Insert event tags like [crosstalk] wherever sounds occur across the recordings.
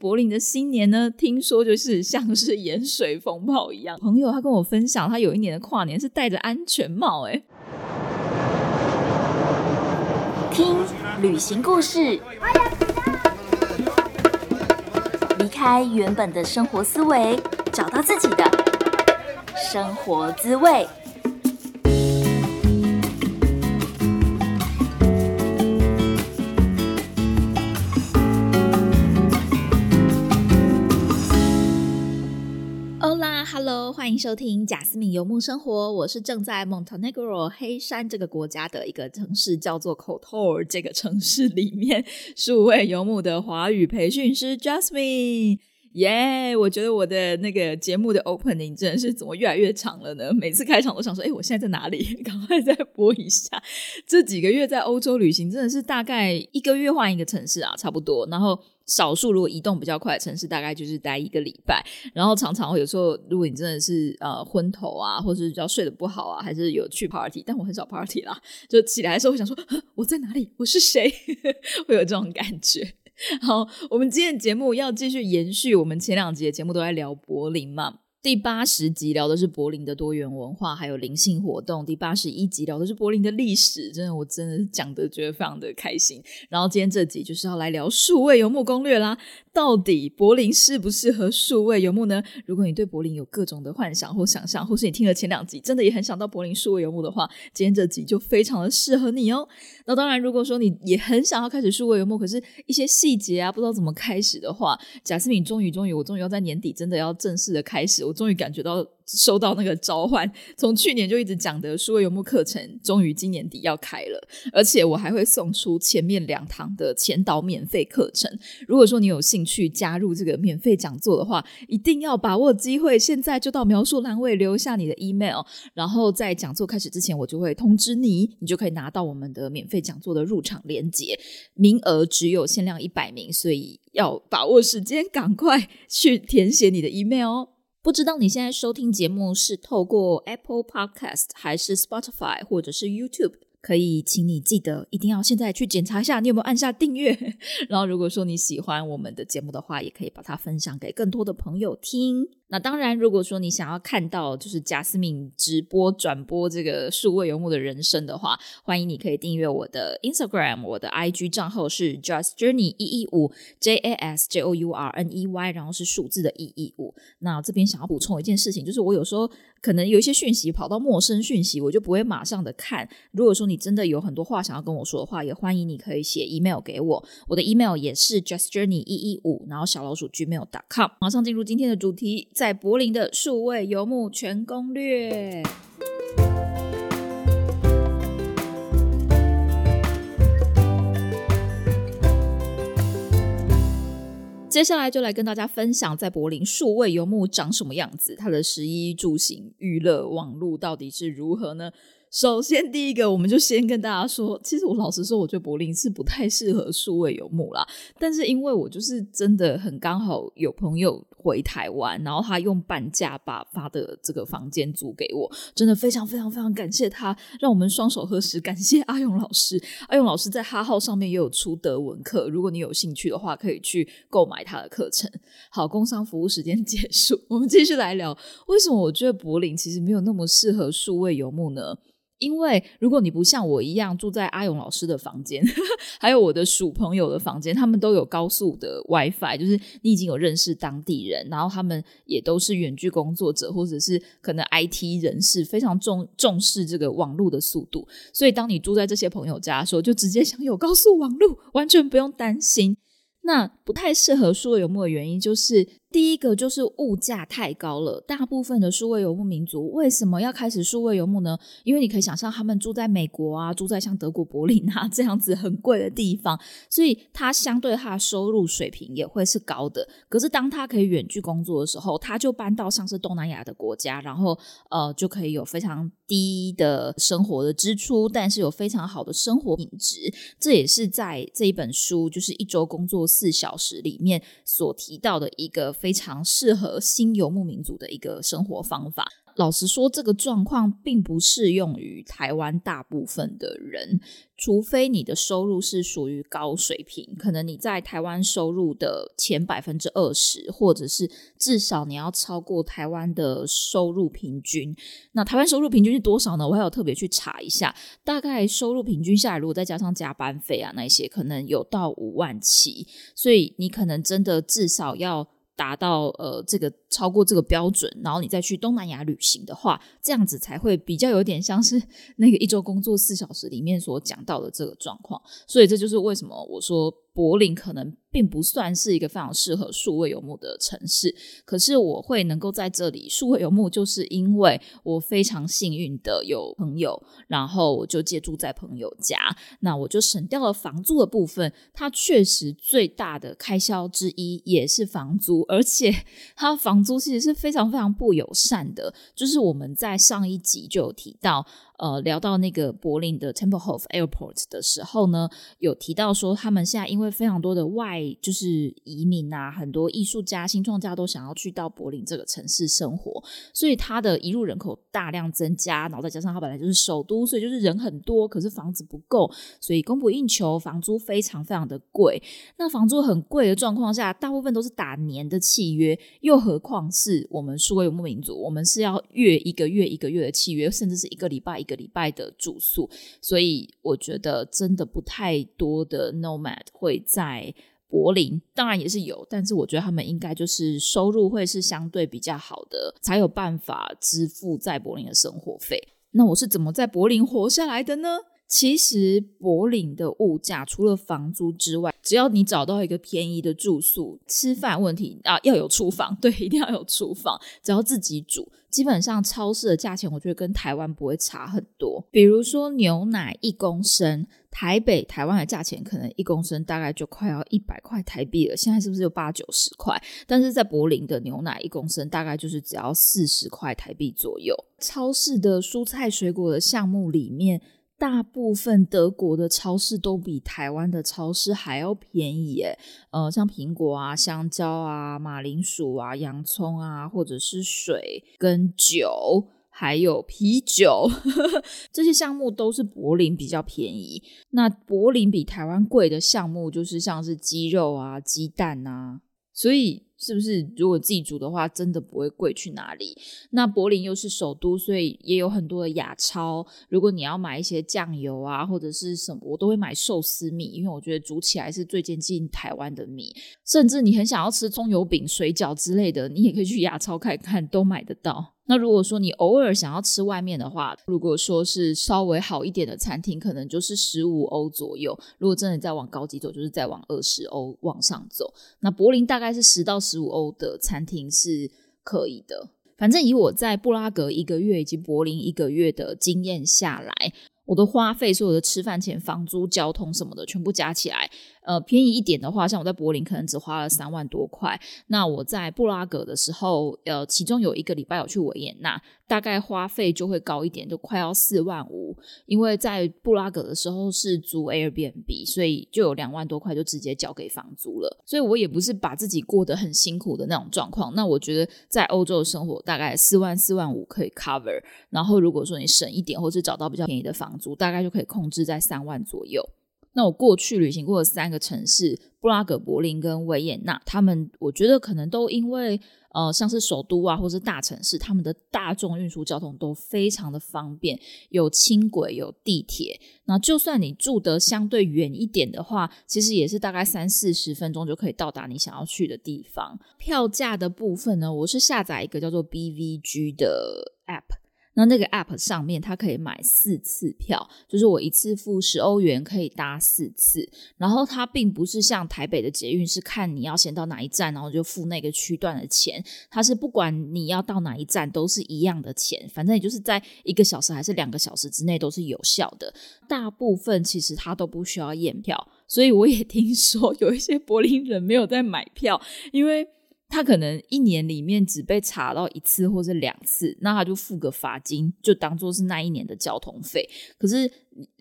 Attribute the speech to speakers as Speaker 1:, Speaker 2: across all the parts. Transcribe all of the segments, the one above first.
Speaker 1: 柏林的新年呢，听说就是像是盐水风暴一样。朋友他跟我分享，他有一年的跨年是戴着安全帽，哎，
Speaker 2: 听旅行故事，离开原本的生活思维，找到自己的生活滋味。
Speaker 1: Hello，欢迎收听贾斯敏游牧生活。我是正在 Montenegro 黑山这个国家的一个城市，叫做 Kotor 这个城市里面数位游牧的华语培训师 Jasmine。耶！我觉得我的那个节目的 opening 真的是怎么越来越长了呢？每次开场都想说，哎，我现在在哪里？[laughs] 赶快再播一下。这几个月在欧洲旅行，真的是大概一个月换一个城市啊，差不多。然后少数如果移动比较快的城市，大概就是待一个礼拜。然后常常会有时候，如果你真的是呃昏头啊，或者是比较睡得不好啊，还是有去 party，但我很少 party 啦，就起来的时候会想说，[laughs] 我在哪里？我是谁？[laughs] 会有这种感觉。好，我们今天节目要继续延续我们前两集的节目，都在聊柏林嘛。第八十集聊的是柏林的多元文化，还有灵性活动。第八十一集聊的是柏林的历史，真的，我真的讲的觉得非常的开心。然后今天这集就是要来聊数位游牧攻略啦。到底柏林适不适合数位游牧呢？如果你对柏林有各种的幻想或想象，或是你听了前两集真的也很想到柏林数位游牧的话，今天这集就非常的适合你哦。那当然，如果说你也很想要开始数位游牧，可是一些细节啊不知道怎么开始的话，贾斯敏终于终于我终于要在年底真的要正式的开始，我终于感觉到。收到那个召唤，从去年就一直讲的数位游牧课程，终于今年底要开了，而且我还会送出前面两堂的前导免费课程。如果说你有兴趣加入这个免费讲座的话，一定要把握机会，现在就到描述栏位留下你的 email，然后在讲座开始之前，我就会通知你，你就可以拿到我们的免费讲座的入场链接。名额只有限量一百名，所以要把握时间，赶快去填写你的 email 哦。不知道你现在收听节目是透过 Apple Podcast 还是 Spotify 或者是 YouTube？可以，请你记得一定要现在去检查一下，你有没有按下订阅。[laughs] 然后，如果说你喜欢我们的节目的话，也可以把它分享给更多的朋友听。那当然，如果说你想要看到就是贾斯敏直播转播这个数位游牧的人生的话，欢迎你可以订阅我的 Instagram，我的 IG 账号是 Just Journey 一一五 J A S J O U R N E Y，然后是数字的一一五。那这边想要补充一件事情，就是我有时候可能有一些讯息跑到陌生讯息，我就不会马上的看。如果说你真的有很多话想要跟我说的话，也欢迎你可以写 email 给我，我的 email 也是 Just Journey 一一五，然后小老鼠 gmail.com。马上进入今天的主题。在柏林的数位游牧全攻略。接下来就来跟大家分享，在柏林数位游牧长什么样子，它的食衣住行娱乐网路到底是如何呢？首先，第一个，我们就先跟大家说，其实我老实说，我觉得柏林是不太适合数位游牧啦。但是，因为我就是真的很刚好有朋友回台湾，然后他用半价把他的这个房间租给我，真的非常非常非常感谢他，让我们双手合十，感谢阿勇老师。阿勇老师在哈号上面也有出德文课，如果你有兴趣的话，可以去购买他的课程。好，工商服务时间结束，我们继续来聊，为什么我觉得柏林其实没有那么适合数位游牧呢？因为如果你不像我一样住在阿勇老师的房间，[laughs] 还有我的鼠朋友的房间，他们都有高速的 WiFi，就是你已经有认识当地人，然后他们也都是远距工作者，或者是可能 IT 人士，非常重重视这个网络的速度，所以当你住在这些朋友家的时候，就直接享有高速网络，完全不用担心。那不太适合数位游牧的原因，就是第一个就是物价太高了。大部分的数位游牧民族为什么要开始数位游牧呢？因为你可以想象，他们住在美国啊，住在像德国柏林啊这样子很贵的地方，所以他相对他的收入水平也会是高的。可是当他可以远距工作的时候，他就搬到像是东南亚的国家，然后呃就可以有非常低的生活的支出，但是有非常好的生活品质。这也是在这一本书，就是一周工作。四小时里面所提到的一个非常适合新游牧民族的一个生活方法。老实说，这个状况并不适用于台湾大部分的人，除非你的收入是属于高水平，可能你在台湾收入的前百分之二十，或者是至少你要超过台湾的收入平均。那台湾收入平均是多少呢？我还有特别去查一下，大概收入平均下来，如果再加上加班费啊那些，可能有到五万七。所以你可能真的至少要。达到呃这个超过这个标准，然后你再去东南亚旅行的话，这样子才会比较有点像是 [laughs] 那个一周工作四小时里面所讲到的这个状况。所以这就是为什么我说柏林可能。并不算是一个非常适合数位游牧的城市，可是我会能够在这里数位游牧，就是因为我非常幸运的有朋友，然后我就借住在朋友家，那我就省掉了房租的部分。它确实最大的开销之一也是房租，而且 [laughs] 它房租其实是非常非常不友善的。就是我们在上一集就有提到，呃，聊到那个柏林的 Templehof Airport 的时候呢，有提到说他们现在因为非常多的外就是移民啊，很多艺术家、新创家都想要去到柏林这个城市生活，所以它的移入人口大量增加，然后再加上它本来就是首都，所以就是人很多，可是房子不够，所以供不应求，房租非常非常的贵。那房租很贵的状况下，大部分都是打年的契约，又何况是我们数位游牧民族，我们是要月一个月一个月的契约，甚至是一个礼拜一个礼拜的住宿，所以我觉得真的不太多的 nomad 会在。柏林当然也是有，但是我觉得他们应该就是收入会是相对比较好的，才有办法支付在柏林的生活费。那我是怎么在柏林活下来的呢？其实柏林的物价除了房租之外，只要你找到一个便宜的住宿，吃饭问题啊要有厨房，对，一定要有厨房，只要自己煮，基本上超市的价钱我觉得跟台湾不会差很多。比如说牛奶一公升。台北、台湾的价钱可能一公升大概就快要一百块台币了，现在是不是有八九十块？但是在柏林的牛奶一公升大概就是只要四十块台币左右。超市的蔬菜水果的项目里面，大部分德国的超市都比台湾的超市还要便宜耶。呃，像苹果啊、香蕉啊、马铃薯啊、洋葱啊，或者是水跟酒。还有啤酒 [laughs] 这些项目都是柏林比较便宜。那柏林比台湾贵的项目就是像是鸡肉啊、鸡蛋啊，所以是不是如果自己煮的话，真的不会贵去哪里？那柏林又是首都，所以也有很多的亚超。如果你要买一些酱油啊，或者是什么，我都会买寿司米，因为我觉得煮起来是最接近台湾的米。甚至你很想要吃葱油饼、水饺之类的，你也可以去亚超看看，都买得到。那如果说你偶尔想要吃外面的话，如果说是稍微好一点的餐厅，可能就是十五欧左右。如果真的再往高级走，就是再往二十欧往上走。那柏林大概是十到十五欧的餐厅是可以的。反正以我在布拉格一个月以及柏林一个月的经验下来。我的花费，所有的吃饭钱、房租、交通什么的，全部加起来，呃，便宜一点的话，像我在柏林可能只花了三万多块。那我在布拉格的时候，呃，其中有一个礼拜有去维也纳，大概花费就会高一点，就快要四万五。因为在布拉格的时候是租 Airbnb，所以就有两万多块就直接交给房租了。所以我也不是把自己过得很辛苦的那种状况。那我觉得在欧洲生活大概四万四万五可以 cover。然后如果说你省一点，或是找到比较便宜的房，租大概就可以控制在三万左右。那我过去旅行过的三个城市，布拉格、柏林跟维也纳，他们我觉得可能都因为呃，像是首都啊，或是大城市，他们的大众运输交通都非常的方便，有轻轨、有地铁。那就算你住得相对远一点的话，其实也是大概三四十分钟就可以到达你想要去的地方。票价的部分呢，我是下载一个叫做 BVG 的 App。那那个 app 上面，它可以买四次票，就是我一次付十欧元可以搭四次。然后它并不是像台北的捷运，是看你要先到哪一站，然后就付那个区段的钱。它是不管你要到哪一站都是一样的钱，反正也就是在一个小时还是两个小时之内都是有效的。大部分其实它都不需要验票，所以我也听说有一些柏林人没有在买票，因为。他可能一年里面只被查到一次或是两次，那他就付个罚金，就当做是那一年的交通费。可是，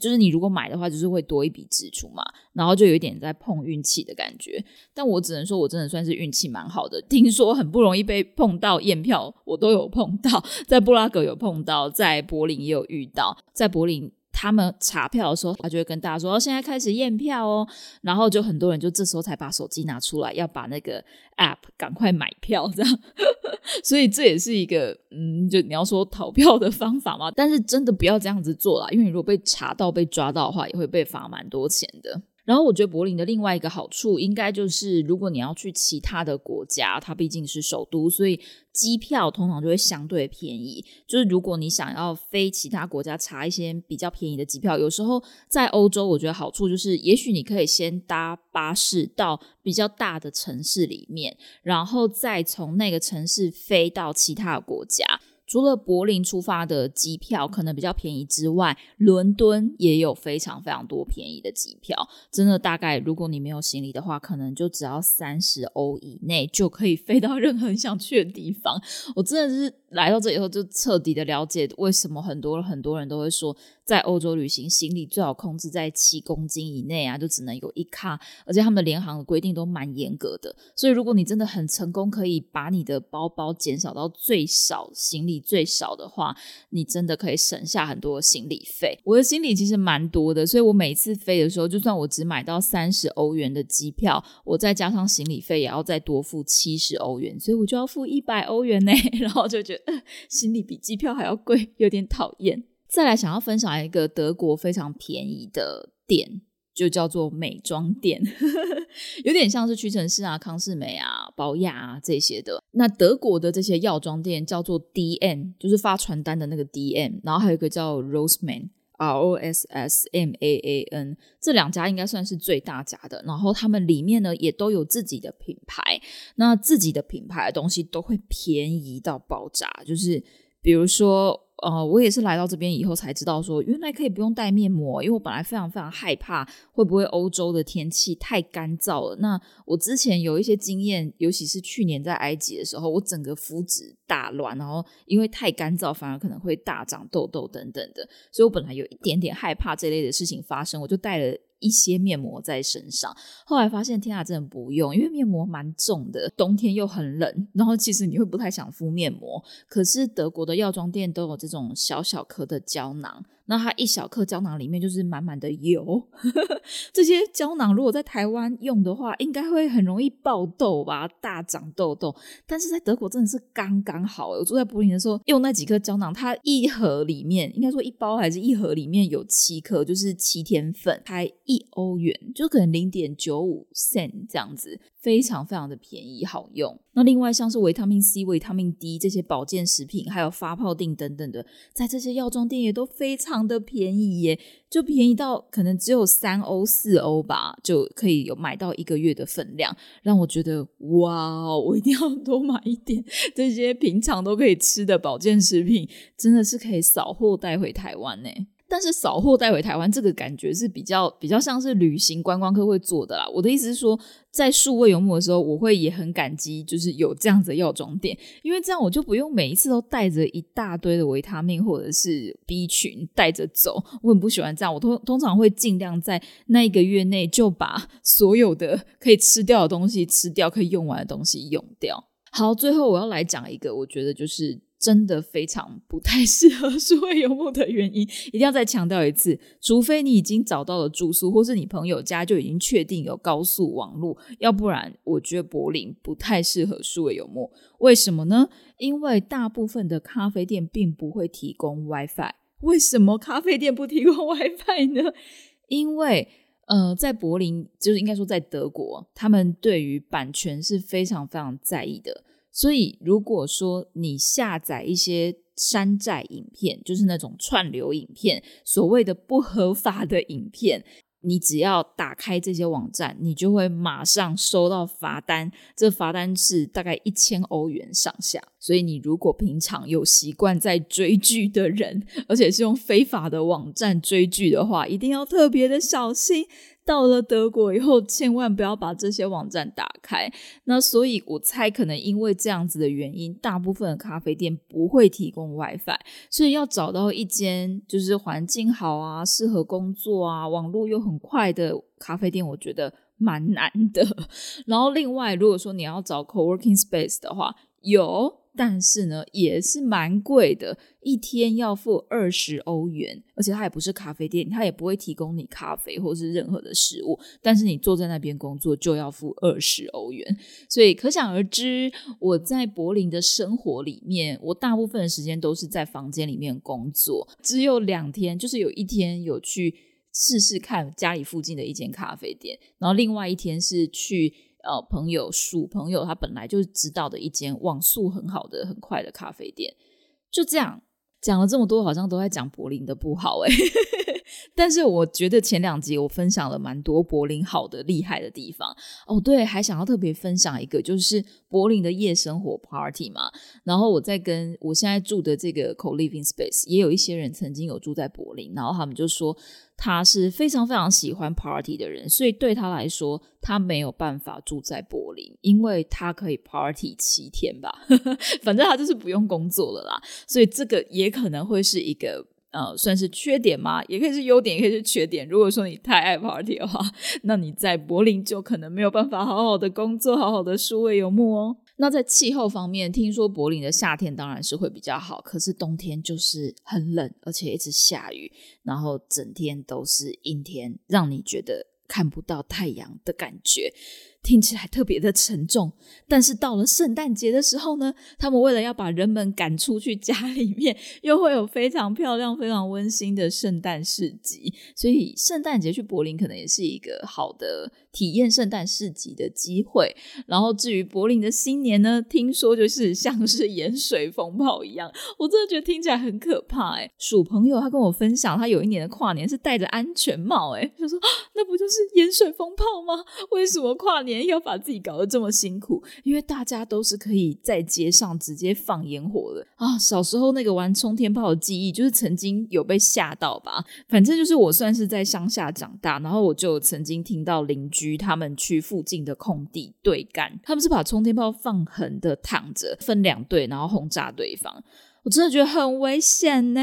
Speaker 1: 就是你如果买的话，就是会多一笔支出嘛，然后就有一点在碰运气的感觉。但我只能说，我真的算是运气蛮好的。听说很不容易被碰到验票，我都有碰到，[laughs] 在布拉格有碰到，在柏林也有遇到，在柏林。他们查票的时候，他就会跟大家说：“哦，现在开始验票哦。”然后就很多人就这时候才把手机拿出来，要把那个 app 赶快买票，这样。[laughs] 所以这也是一个嗯，就你要说逃票的方法嘛。但是真的不要这样子做啦，因为你如果被查到、被抓到的话，也会被罚蛮多钱的。然后我觉得柏林的另外一个好处，应该就是如果你要去其他的国家，它毕竟是首都，所以机票通常就会相对便宜。就是如果你想要飞其他国家，查一些比较便宜的机票，有时候在欧洲，我觉得好处就是，也许你可以先搭巴士到比较大的城市里面，然后再从那个城市飞到其他的国家。除了柏林出发的机票可能比较便宜之外，伦敦也有非常非常多便宜的机票。真的，大概如果你没有行李的话，可能就只要三十欧以内就可以飞到 [laughs] 任何你想去的地方。我真的是来到这以后，就彻底的了解为什么很多很多人都会说。在欧洲旅行，行李最好控制在七公斤以内啊，就只能有一卡，而且他们的联航的规定都蛮严格的。所以，如果你真的很成功，可以把你的包包减少到最少，行李最少的话，你真的可以省下很多行李费。我的行李其实蛮多的，所以我每次飞的时候，就算我只买到三十欧元的机票，我再加上行李费，也要再多付七十欧元，所以我就要付一百欧元呢。[laughs] 然后就觉得 [laughs] 行李比机票还要贵，有点讨厌。再来想要分享一个德国非常便宜的店，就叫做美妆店，[laughs] 有点像是屈臣氏啊、康士美啊、宝雅啊这些的。那德国的这些药妆店叫做 D N，就是发传单的那个 D N，然后还有一个叫 Roseman R O S S M A A N 这两家应该算是最大家的。然后他们里面呢也都有自己的品牌，那自己的品牌的东西都会便宜到爆炸，就是比如说。呃，我也是来到这边以后才知道，说原来可以不用带面膜，因为我本来非常非常害怕会不会欧洲的天气太干燥了。那我之前有一些经验，尤其是去年在埃及的时候，我整个肤质大乱，然后因为太干燥，反而可能会大长痘痘等等的，所以我本来有一点点害怕这类的事情发生，我就带了。一些面膜在身上，后来发现天啊真的不用，因为面膜蛮重的，冬天又很冷，然后其实你会不太想敷面膜。可是德国的药妆店都有这种小小颗的胶囊。那它一小颗胶囊里面就是满满的油，[laughs] 这些胶囊如果在台湾用的话，应该会很容易爆痘吧，大长痘痘。但是在德国真的是刚刚好。我住在柏林的时候用那几颗胶囊，它一盒里面应该说一包还是一盒里面有七颗，就是七天份，才一欧元，就可能零点九五 cent 这样子。非常非常的便宜好用。那另外像是维他命 C、维他命 D 这些保健食品，还有发泡锭等等的，在这些药妆店也都非常的便宜耶，就便宜到可能只有三欧、四欧吧，就可以有买到一个月的分量，让我觉得哇，我一定要多买一点这些平常都可以吃的保健食品，真的是可以扫货带回台湾呢。但是扫货带回台湾，这个感觉是比较比较像是旅行观光客会做的啦。我的意思是说，在数位游牧的时候，我会也很感激，就是有这样子的药妆店，因为这样我就不用每一次都带着一大堆的维他命或者是 B 群带着走。我很不喜欢这样，我通通常会尽量在那一个月内就把所有的可以吃掉的东西吃掉，可以用完的东西用掉。好，最后我要来讲一个，我觉得就是。真的非常不太 [laughs] 适合数位游牧的原因，一定要再强调一次：除非你已经找到了住宿，或是你朋友家就已经确定有高速网络，要不然我觉得柏林不太适合数位游牧。为什么呢？因为大部分的咖啡店并不会提供 WiFi。为什么咖啡店不提供 WiFi 呢？因为呃，在柏林，就是应该说在德国，他们对于版权是非常非常在意的。所以，如果说你下载一些山寨影片，就是那种串流影片，所谓的不合法的影片，你只要打开这些网站，你就会马上收到罚单。这罚单是大概一千欧元上下。所以，你如果平常有习惯在追剧的人，而且是用非法的网站追剧的话，一定要特别的小心。到了德国以后，千万不要把这些网站打开。那所以我猜，可能因为这样子的原因，大部分的咖啡店不会提供 WiFi，所以要找到一间就是环境好啊、适合工作啊、网络又很快的咖啡店，我觉得蛮难的。[laughs] 然后另外，如果说你要找 co-working space 的话，有。但是呢，也是蛮贵的，一天要付二十欧元，而且它也不是咖啡店，它也不会提供你咖啡或是任何的食物。但是你坐在那边工作就要付二十欧元，所以可想而知，我在柏林的生活里面，我大部分的时间都是在房间里面工作，只有两天，就是有一天有去试试看家里附近的一间咖啡店，然后另外一天是去。呃，朋友属朋友，他本来就是知道的一间网速很好的、很快的咖啡店。就这样讲了这么多，好像都在讲柏林的不好哎。[laughs] 但是我觉得前两集我分享了蛮多柏林好的、厉害的地方哦。对，还想要特别分享一个，就是柏林的夜生活 party 嘛。然后我在跟我现在住的这个 co living space，也有一些人曾经有住在柏林，然后他们就说。他是非常非常喜欢 party 的人，所以对他来说，他没有办法住在柏林，因为他可以 party 七天吧，[laughs] 反正他就是不用工作了啦。所以这个也可能会是一个呃，算是缺点吗？也可以是优点，也可以是缺点。如果说你太爱 party 的话，[laughs] 那你在柏林就可能没有办法好好的工作，好好的数位游牧哦。那在气候方面，听说柏林的夏天当然是会比较好，可是冬天就是很冷，而且一直下雨，然后整天都是阴天，让你觉得看不到太阳的感觉。听起来特别的沉重，但是到了圣诞节的时候呢，他们为了要把人们赶出去家里面，[laughs] 又会有非常漂亮、非常温馨的圣诞市集。所以圣诞节去柏林可能也是一个好的体验圣诞市集的机会。然后至于柏林的新年呢，听说就是像是盐水风暴一样，我真的觉得听起来很可怕哎。鼠朋友他跟我分享，他有一年的跨年是戴着安全帽哎，他说那不就是盐水风暴吗？为什么跨年？要把自己搞得这么辛苦，因为大家都是可以在街上直接放烟火的啊！小时候那个玩冲天炮的记忆，就是曾经有被吓到吧。反正就是我算是在乡下长大，然后我就曾经听到邻居他们去附近的空地对干，他们是把冲天炮放横的躺着，分两队，然后轰炸对方。我真的觉得很危险呢。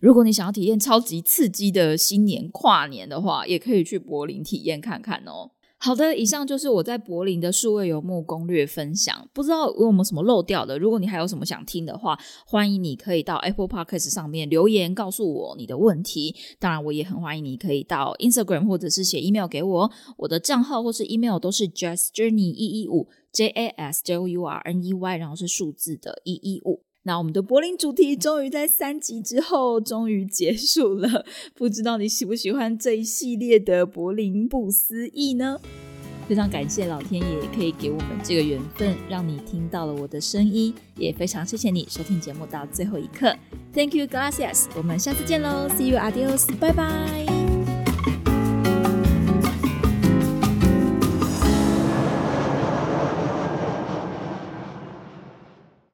Speaker 1: 如果你想要体验超级刺激的新年跨年的话，也可以去柏林体验看看哦。好的，以上就是我在柏林的数位游牧攻略分享。不知道有没有什么漏掉的？如果你还有什么想听的话，欢迎你可以到 Apple Podcast 上面留言告诉我你的问题。当然，我也很欢迎你可以到 Instagram 或者是写 email 给我。我的账号或是 email 都是 Jas Journey 一一五 J A S J O U R N E Y，然后是数字的一一五。那我们的柏林主题终于在三集之后终于结束了，不知道你喜不喜欢这一系列的柏林不思议呢？非常感谢老天爷可以给我们这个缘分，让你听到了我的声音，也非常谢谢你收听节目到最后一刻。Thank you, gracias。我们下次见喽，See you, adios，拜拜。